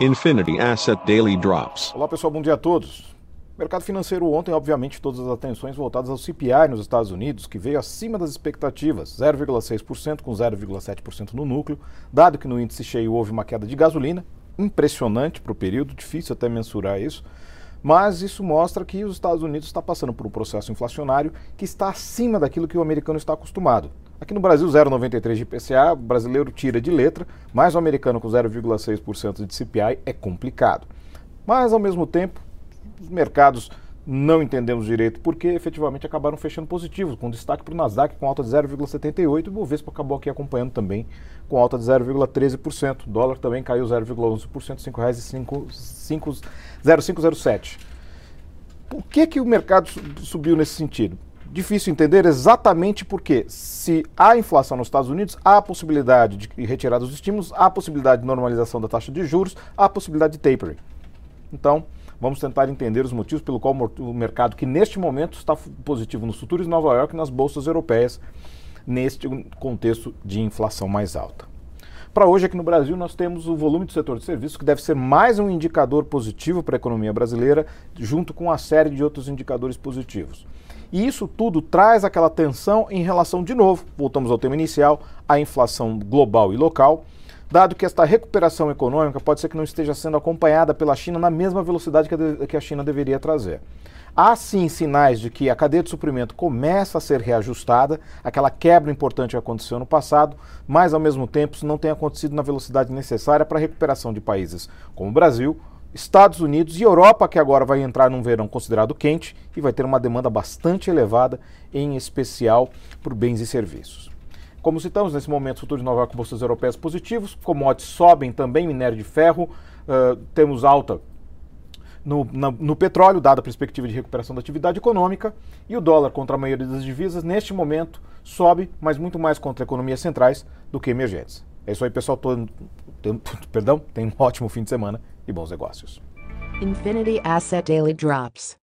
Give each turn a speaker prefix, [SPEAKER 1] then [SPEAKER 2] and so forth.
[SPEAKER 1] Infinity Asset Daily Drops.
[SPEAKER 2] Olá pessoal, bom dia a todos. Mercado financeiro ontem, obviamente, todas as atenções voltadas ao CPI nos Estados Unidos, que veio acima das expectativas, 0,6% com 0,7% no núcleo, dado que no índice cheio houve uma queda de gasolina, impressionante para o período, difícil até mensurar isso, mas isso mostra que os Estados Unidos está passando por um processo inflacionário que está acima daquilo que o americano está acostumado. Aqui no Brasil, 0,93 de IPCA, o brasileiro tira de letra, mas o americano com 0,6% de CPI é complicado. Mas, ao mesmo tempo, os mercados não entendemos direito porque efetivamente acabaram fechando positivos, com destaque para o Nasdaq com alta de 0,78% e o Bovespa acabou aqui acompanhando também com alta de 0,13%. O dólar também caiu 0,11%, R$ 5,0507. Por que, que o mercado subiu nesse sentido? Difícil entender exatamente porque, se há inflação nos Estados Unidos, há a possibilidade de retirada dos estímulos, há a possibilidade de normalização da taxa de juros, há a possibilidade de tapering. Então, Vamos tentar entender os motivos pelo qual o mercado, que neste momento está positivo nos futuros de Nova York e nas bolsas europeias, neste contexto de inflação mais alta. Para hoje, aqui no Brasil, nós temos o volume do setor de serviços, que deve ser mais um indicador positivo para a economia brasileira, junto com uma série de outros indicadores positivos. E isso tudo traz aquela tensão em relação, de novo, voltamos ao tema inicial, à inflação global e local dado que esta recuperação econômica pode ser que não esteja sendo acompanhada pela China na mesma velocidade que a China deveria trazer. Há sim sinais de que a cadeia de suprimento começa a ser reajustada, aquela quebra importante que aconteceu no passado, mas ao mesmo tempo isso não tem acontecido na velocidade necessária para a recuperação de países como o Brasil, Estados Unidos e Europa, que agora vai entrar num verão considerado quente e vai ter uma demanda bastante elevada, em especial por bens e serviços. Como citamos, nesse momento, futuros de Nova York, bolsas europeias positivos, commodities sobem também, minério de ferro, uh, temos alta no, na, no, petróleo, dada a perspectiva de recuperação da atividade econômica, e o dólar contra a maioria das divisas, neste momento, sobe, mas muito mais contra economias centrais do que emergentes. É isso aí, pessoal. Tô, tem, perdão, tenha um ótimo fim de semana e bons negócios. Infinity Asset Daily Drops.